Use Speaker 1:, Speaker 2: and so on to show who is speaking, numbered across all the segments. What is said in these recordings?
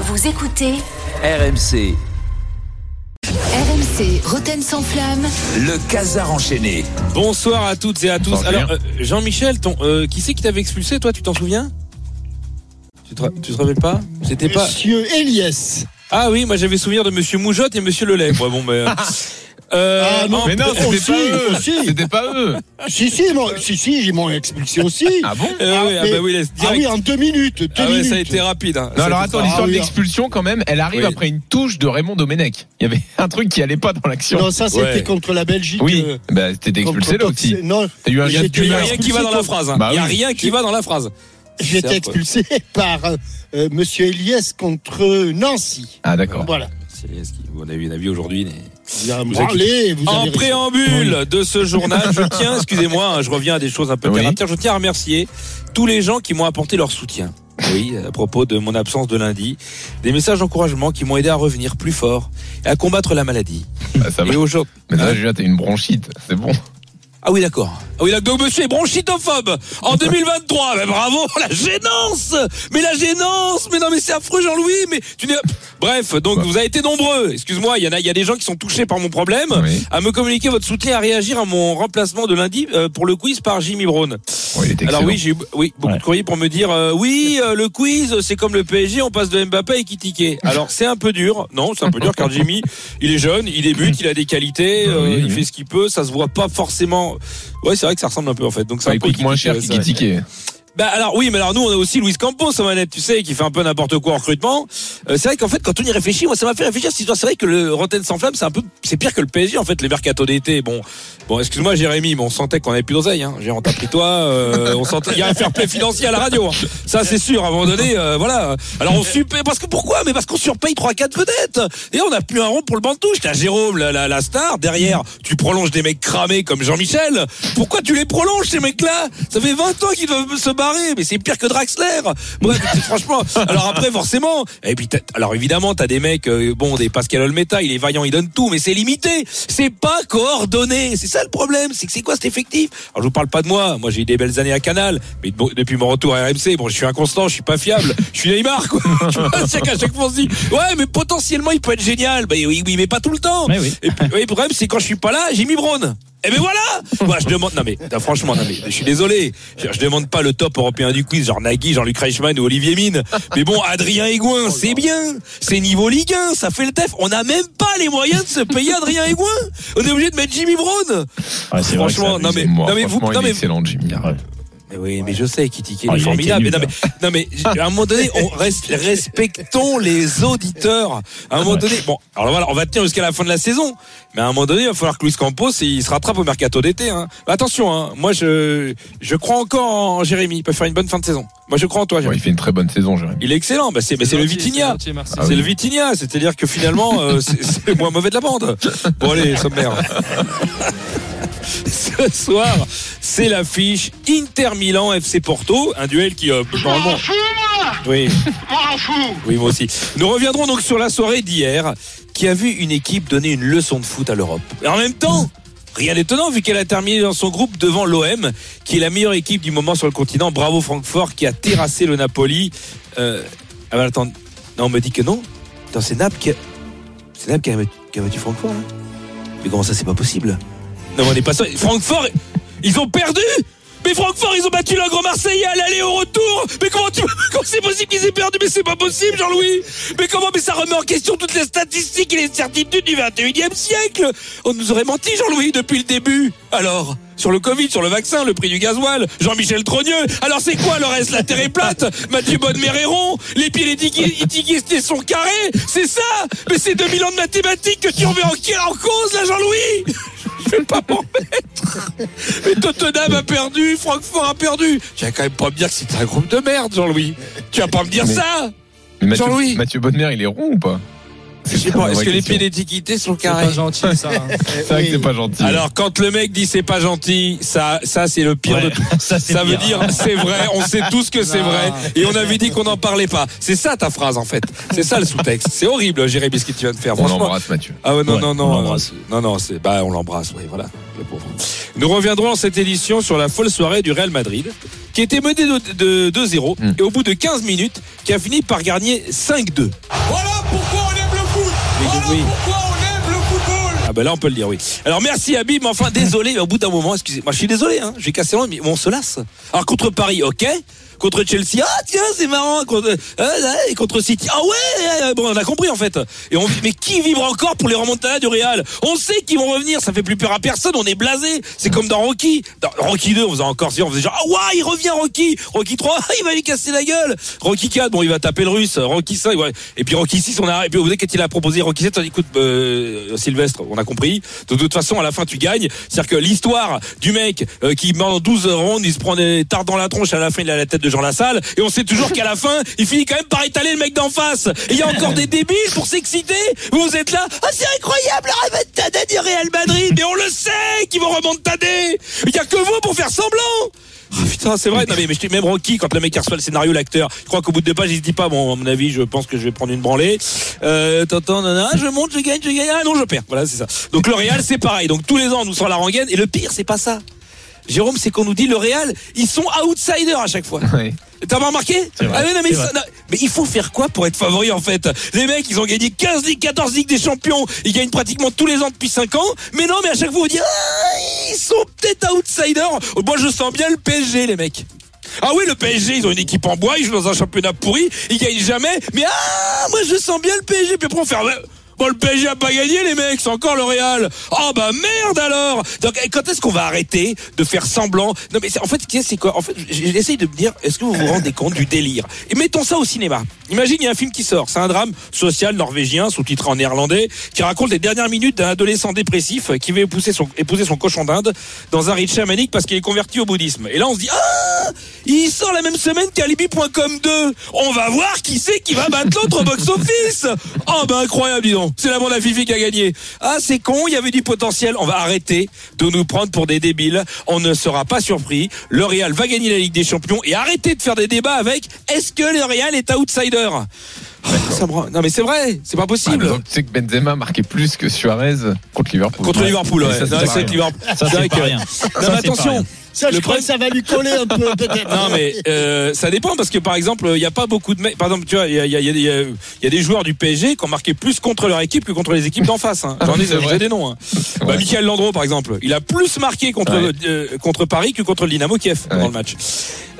Speaker 1: Vous écoutez
Speaker 2: RMC,
Speaker 1: RMC Roten sans flamme.
Speaker 2: le casar enchaîné.
Speaker 3: Bonsoir à toutes et à tous. Alors, euh, Jean-Michel, ton, euh, qui c'est qui t'avait expulsé, toi, tu t'en souviens? Tu te, tu te rappelles pas? C'était pas.
Speaker 4: Monsieur Elias.
Speaker 3: Ah oui, moi j'avais souvenir de Monsieur Moujotte et Monsieur Lelay. Ouais, bon, mais. Euh,
Speaker 4: Ah non, mais non,
Speaker 5: c'était
Speaker 4: aussi,
Speaker 5: pas eux.
Speaker 4: aussi.
Speaker 5: C'était pas eux.
Speaker 4: Si, si, ils m'ont- si, si, ils m'ont expulsé aussi.
Speaker 5: Ah bon
Speaker 3: euh, oui, ah bah oui,
Speaker 4: Ah oui, en deux minutes. Deux
Speaker 3: Ah ouais,
Speaker 4: minutes.
Speaker 3: ça a été rapide. hein.
Speaker 5: Non, alors attends, l'histoire
Speaker 4: Ah
Speaker 5: de
Speaker 4: oui.
Speaker 5: l'expulsion quand même, elle arrive
Speaker 3: Oui.
Speaker 5: après une touche de Raymond Domenech. Il y avait un truc qui allait pas dans l'action.
Speaker 4: Non, ça, c'était
Speaker 3: Ouais.
Speaker 4: contre la Belgique.
Speaker 5: oui,
Speaker 4: euh,
Speaker 5: bah t'étais expulsé là aussi.
Speaker 4: Non,
Speaker 5: T'as eu un
Speaker 3: Il n'y a rien qui va dans la phrase. hein.
Speaker 5: Bah
Speaker 3: Il n'y a
Speaker 5: oui.
Speaker 3: rien qui va dans la phrase.
Speaker 4: J'ai été expulsé par euh, euh, Monsieur Elias contre Nancy.
Speaker 5: Ah d'accord.
Speaker 4: Voilà.
Speaker 3: C'est ce qui- On a eu une avis aujourd'hui. mais-
Speaker 4: Vous avez
Speaker 3: Vous
Speaker 4: branlé, vous
Speaker 3: En
Speaker 4: avez raison.
Speaker 3: préambule de ce journal, je tiens, excusez-moi, hein, je reviens à des choses un peu
Speaker 5: Oui.
Speaker 3: terre à terre, je tiens à remercier tous les gens qui m'ont apporté leur soutien. Oui, à propos de mon absence de lundi, des messages d'encouragement qui m'ont aidé à revenir plus fort et à combattre la maladie.
Speaker 5: Bah, ça va.
Speaker 3: Et aujourd'hui,
Speaker 5: Mais là,
Speaker 3: Hein
Speaker 5: Julien, t'as une bronchite. C'est bon.
Speaker 3: ah oui d'accord. Ah oui. Donc monsieur est bronchitophobe en 2023. Mais bravo, la gênance. Mais la gênance. Mais non mais c'est affreux Jean-Louis. Mais tu n'es. Bref, donc vous avez été nombreux. Excuse-moi, il y en a, il y a des gens qui sont touchés par mon problème.
Speaker 5: Oui.
Speaker 3: À me communiquer votre soutien à réagir à mon remplacement de lundi euh, pour le quiz par Jimmy Brown.
Speaker 5: Bon, il était
Speaker 3: Alors oui, j'ai eu oui, beaucoup de courriers pour me dire euh, oui, euh, le quiz, c'est comme le PSG, on passe de Mbappé à Ekitike. Alors c'est un peu dur. Non, c'est un peu dur car Jimmy, il est jeune, il débute, il a des qualités, euh, il fait ce qu'il peut, ça se voit pas forcément. Ouais, c'est vrai que ça ressemble un peu en fait. Donc
Speaker 5: Ça
Speaker 3: peu
Speaker 5: coûte moins cher qu'Ikitike.
Speaker 3: Bah alors oui, mais alors nous on a aussi Luis Campos en manette, tu sais, qui fait un peu n'importe quoi en recrutement. Euh, c'est vrai qu'en fait quand on y réfléchit, moi ça m'a fait réfléchir. C'est vrai que le Rotten sans flamme, c'est un peu, c'est pire que le PSG en fait. Les mercato d'été, bon, bon, excuse-moi Jérémy, mais on sentait qu'on avait plus d'oseille. Hein. J'ai pris toi, euh, on sentait, il y a un fair play financier à la radio. hein. Ça c'est sûr. À un moment donné, euh, voilà. Alors on surpaye parce que pourquoi? Mais parce qu'on surpaye trois quatre vedettes. Et on n'a plus un rond pour le banc de touche. T'as Jérôme, la, star. Derrière, tu prolonges des mecs cramés comme Jean-Michel. Pourquoi tu les prolonges ces mecs-là? Ça fait 20 ans qu'ils doivent se mais c'est pire que Draxler. Bref, franchement. Alors après, forcément. Et puis, alors évidemment, t'as des mecs, euh, bon, des Pascal Olmeta, il est vaillant, il donne tout, mais c'est limité. C'est pas coordonné. C'est ça le problème. C'est que c'est quoi cet effectif? Alors je vous parle pas de moi. Moi, j'ai eu des belles années à Canal, mais bon, depuis mon retour à RMC, bon, je suis inconstant, je suis pas fiable. Je suis Neymar, quoi. Tu vois, c'est qu'à chaque fois on se dit, ouais, mais potentiellement il peut être génial. Bah oui, oui, mais pas tout le temps. Et puis, oui, le problème, c'est quand je suis pas là, j'ai mis Braun. Eh ben voilà Moi je demande non mais franchement non mais je suis désolé. Je, je demande pas le top européen du quiz genre Nagui Jean-Luc Reichmann ou Olivier Mine. Mais bon Adrien Aigouin c'est bien. C'est niveau Ligue 1 ça fait le tef on n'a même pas les moyens de se payer Adrien Aigouin. On est obligé de mettre Jimmy Brown. Franchement non mais
Speaker 5: Moi,
Speaker 3: non mais vous non mais
Speaker 5: excellent, Jimmy.
Speaker 3: Mais oui, mais je sais, Kitty il
Speaker 6: Ah,
Speaker 3: est formidable. Mais
Speaker 6: été
Speaker 3: non, mais, non, mais à un moment donné, on reste, respectons les auditeurs. À un moment
Speaker 6: Ouais.
Speaker 3: donné, bon, alors voilà, on va tenir jusqu'à la fin de la saison. Mais à un moment donné, il va falloir que Luis Campos, il se rattrape au mercato d'été. Hein. Mais attention, hein, moi, je, je crois encore en Jérémy. Il peut faire une bonne fin de saison. Moi, je crois en toi,
Speaker 5: Ouais,
Speaker 3: Jérémy.
Speaker 5: il fait une très bonne saison, Jérémy.
Speaker 3: Il est excellent. Bah, c'est, mais c'est le Vitinha.
Speaker 5: Ah
Speaker 3: C'est
Speaker 5: oui.
Speaker 3: le Vitinha, c'est-à-dire que finalement, euh, c'est, c'est le moins mauvais de la bande. Bon allez, sommaire. Ce soir, c'est l'affiche Inter Milan FC Porto, un duel qui euh, normalement. Oui. Oui, moi aussi. Nous reviendrons donc sur la soirée d'hier, qui a vu une équipe donner une leçon de foot à l'Europe. Et en même temps. Rien d'étonnant vu qu'elle a terminé dans son groupe devant l'OM, qui est la meilleure équipe du moment sur le continent. Bravo Francfort qui a terrassé le Napoli. Euh, ah bah attends, non, on me dit que non. Attends, c'est Naples qui a, c'est Naples qui a, battu- qui a battu Francfort. hein Mais comment ça, c'est pas possible? Non, on n'est pas sûr. Francfort, ils ont perdu. Mais Francfort, ils ont battu l'Agro Marseillais à l'aller au retour. Mais comment tu comment c'est possible qu'ils aient perdu? Mais c'est pas possible, Jean-Louis. Mais comment Mais ça remet en question toutes les statistiques et les certitudes du 21e siècle. On nous aurait menti, Jean-Louis, depuis le début. Alors sur le Covid, sur le vaccin, le prix du gasoil, Jean-Michel Trogneux. Alors c'est quoi le reste? La terre est plate. Mathieu Bonne-Méréron Les pieds les sont carrés. C'est ça. Mais c'est 2000 ans de mathématiques que tu remets en, en cause, là, Jean-Louis Je vais pas m'en mettre Mais Tottenham a perdu, Francfort a perdu. Tu vas quand même pas me dire que c'est un groupe de merde, Jean-Louis. Tu vas pas me dire
Speaker 5: Mais-
Speaker 3: ça
Speaker 5: Mais Mathieu,
Speaker 3: Jean-Louis.
Speaker 5: Mathieu Bonnemer, il est rond ou pas?
Speaker 3: Je sais pas, est-ce que les pieds d'étiquité sont
Speaker 6: C'est
Speaker 3: carrés
Speaker 6: pas gentil ça.
Speaker 5: C'est vrai que c'est pas gentil.
Speaker 3: Alors quand le mec dit c'est pas gentil, ça, ça c'est le pire
Speaker 6: Ouais,
Speaker 3: de tout.
Speaker 6: ça, c'est
Speaker 3: Ça veut dire c'est vrai, on sait tous que c'est
Speaker 6: Non.
Speaker 3: vrai et on avait dit qu'on n'en parlait pas. C'est ça ta phrase en fait. C'est ça le sous-texte. C'est horrible, Jérémy, ce que tu viens de faire.
Speaker 5: on l'embrasse, Mathieu.
Speaker 3: Ah ouais, non,
Speaker 6: Ouais,
Speaker 3: non,
Speaker 6: on
Speaker 3: non.
Speaker 6: l'embrasse.
Speaker 3: euh, Non, non, c'est, bah, on l'embrasse, oui, voilà, le pauvre. Nous reviendrons en cette édition sur la folle soirée du Real Madrid, qui était mené de, de 2-0,
Speaker 5: Mm.
Speaker 3: et au bout de 15 minutes, qui a fini par gagner 5-2.
Speaker 7: Voilà pourquoi on foot.
Speaker 3: Oui,
Speaker 7: pourquoi on aime le football.
Speaker 3: Ah ben là, on peut le dire, oui. Alors merci Habib, mais enfin, désolé, mais au bout d'un moment, excusez-moi, je suis désolé, hein, j'ai cassé loin, mais on se lasse. Alors contre Paris, ok. Contre Chelsea, ah tiens, c'est marrant. Contre, euh, contre City, ah ouais, bon, on a compris en fait. Et on, mais qui vibre encore pour les remontadas du Real? On sait qu'ils vont revenir, ça fait plus peur à personne, on est blasé. C'est comme dans Rocky. Dans Rocky 2, on faisait encore si on faisait genre, ah ouais, il revient Rocky. Rocky 3, il va lui casser la gueule. Rocky 4, bon, il va taper le russe. Rocky 5, ouais. Et puis Rocky 6, on a, et puis vous savez, quand il a proposé Rocky 7, on dit, écoute, euh, Sylvestre, on a compris. De toute façon, à la fin, tu gagnes. C'est-à-dire que l'histoire du mec euh, qui pendant 12 rondes, il se prend des tartes dans la tronche, à la fin, il a la tête de Jean Lassalle. Et on sait toujours qu'à la fin, il finit quand même par étaler le mec d'en face. Et il y a encore des débiles pour s'exciter. Vous êtes là, ah, c'est incroyable, la remontada du Real Madrid. Mais on le sait qu'ils vont remontader. Il y a que vous pour faire semblant. Oh, putain, c'est vrai. Non, mais, mais je même Rocky, quand le mec reçoit le scénario, l'acteur, je crois qu'au bout de deux pages, il se dit pas, bon, à mon avis, je pense que je vais prendre une branlée. Euh, t'entends, nanana, je monte, je gagne, je gagne, ah non, je perds. Voilà, c'est ça. Donc le Real, c'est pareil. Donc tous les ans, on nous sort la rengaine. Et le pire, c'est pas ça. Jérôme, c'est qu'on nous dit le Real, ils sont outsiders à chaque fois.
Speaker 5: Ouais.
Speaker 3: T'as pas remarqué
Speaker 6: vrai,
Speaker 3: Ah oui, non, mais,
Speaker 6: c'est
Speaker 3: ça-
Speaker 6: vrai.
Speaker 3: non, mais il faut faire quoi pour être favori en fait? Les mecs, ils ont gagné 15 ligues, 14 ligues des champions. Ils gagnent pratiquement tous les ans depuis 5 ans. Mais non, mais à chaque fois, on dit ah, ils sont peut-être outsiders. Moi, je sens bien le PSG, les mecs. Ah oui, le PSG, ils ont une équipe en bois, ils jouent dans un championnat pourri, ils gagnent jamais. Mais ah, moi, je sens bien le PSG. Puis après, on fait ouais, Bon, le PSG a pas gagné, les mecs, c'est encore le Real. Oh bah merde alors. Donc quand est-ce qu'on va arrêter de faire semblant? Non mais en fait, c'est quoi? En fait, j'essaye de me dire, est-ce que vous vous rendez compte du délire? Et mettons ça au cinéma. Imagine, il y a un film qui sort, c'est un drame social norvégien, sous-titré en néerlandais, qui raconte les dernières minutes d'un adolescent dépressif qui veut épouser son, cochon d'Inde dans un rite chamanique parce qu'il est converti au bouddhisme. Et là, on se dit, ah, il sort la même semaine qu'Alibi.com 2. On va voir qui c'est qui va battre l'autre au box-office. Oh, bah incroyable, dis donc. C'est la bande à Fifi qui a gagné. Ah, c'est con, il y avait du potentiel. On va arrêter de nous prendre pour des débiles. On ne sera pas surpris. Le Real va gagner la Ligue des Champions et arrêter de faire des débats avec est-ce que le Real est outsider? Oh, ça me rend- Non mais c'est vrai, c'est pas
Speaker 5: Ah,
Speaker 3: possible.
Speaker 5: donc, tu sais que Benzema marquait plus que Suarez contre Liverpool.
Speaker 3: Contre. Liverpool, ouais.
Speaker 5: Ça, c'est rien.
Speaker 3: que Liverpool.
Speaker 6: Ça,
Speaker 3: C'est vrai que-
Speaker 6: rien.
Speaker 3: Non,
Speaker 6: Ça,
Speaker 3: mais attention.
Speaker 4: Ça, je
Speaker 3: Le
Speaker 4: crois
Speaker 3: problème-
Speaker 4: que ça va lui coller un peu, peut-être.
Speaker 3: Non mais euh, ça dépend parce que par exemple il n'y a pas beaucoup de mecs. Par exemple tu vois il y a, il y, a, y, a, il y a- il y a des joueurs du PSG qui ont marqué plus contre leur équipe que contre les équipes d'en face. Hein. J'en ai,
Speaker 5: C'est
Speaker 3: j'en ai
Speaker 5: vrai.
Speaker 3: des noms. Hein. Bah. Michael Landreau par exemple, il a plus marqué contre
Speaker 5: Ouais.
Speaker 3: euh, contre Paris que contre le Dynamo Kiev
Speaker 5: Ouais.
Speaker 3: dans le match.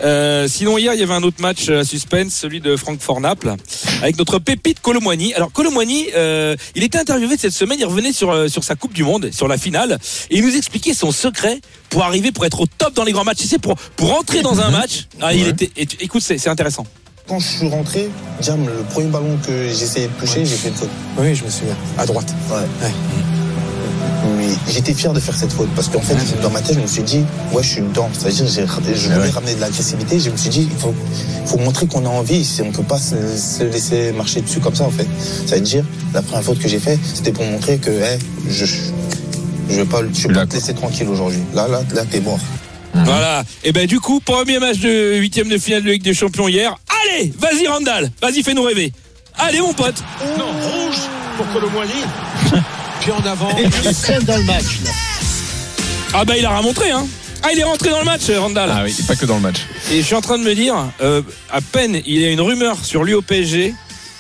Speaker 3: Euh, sinon hier il y avait un autre match à suspense, celui de Francfort Naples, avec notre pépite Colomwani. Alors Colomwani, euh, il était interviewé cette semaine, il revenait sur sur sa Coupe du Monde, sur la finale, et il nous expliquait son secret pour arriver pour être au top dans les grands matchs. Tu sais pour pour rentrer dans un match. Ah, il
Speaker 5: Ouais.
Speaker 3: était. et écoute c'est c'est intéressant.
Speaker 8: Quand je suis rentré, Jam, le premier ballon que j'ai essayé de toucher, j'ai fait une faute.
Speaker 9: Oui, je me souviens. À droite.
Speaker 8: Ouais. Mais j'étais fier de faire cette faute parce qu'en fait, dans ma tête, je me suis dit, ouais, je suis dedans. C'est-à-dire, j'ai- je voulais ramener de l'agressivité. Je me suis dit, il faut, faut montrer qu'on a envie. C'est- On peut pas se, se laisser marcher dessus comme ça, en fait. Ça veut dire, la première faute que j'ai fait, c'était pour montrer que, hey, je, je vais pas, je vais pas te laisser tranquille aujourd'hui. Là, là, là, t'es mort.
Speaker 3: Voilà. Et ben du coup, premier match de huitième de finale de Ligue des Champions hier. Allez, vas-y Randall, vas-y fais-nous rêver. Allez mon pote.
Speaker 9: Non, rouge pour Colomboigny. Puis en avant.
Speaker 4: Et il dans le match, là.
Speaker 3: Ah bah il a remontré hein. Ah il est rentré dans le match Randall.
Speaker 5: Ah oui, pas que dans le match.
Speaker 3: Et je suis en train de me dire, euh, à peine il y a une rumeur sur lui au PSG,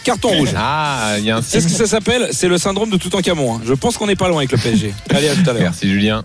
Speaker 3: carton rouge.
Speaker 5: Ah, il y a un
Speaker 3: C'est ce que ça s'appelle, c'est le syndrome de Toutankhamon. hein. Je pense qu'on n'est pas loin avec le PSG. Allez à tout à l'heure.
Speaker 5: Merci Julien.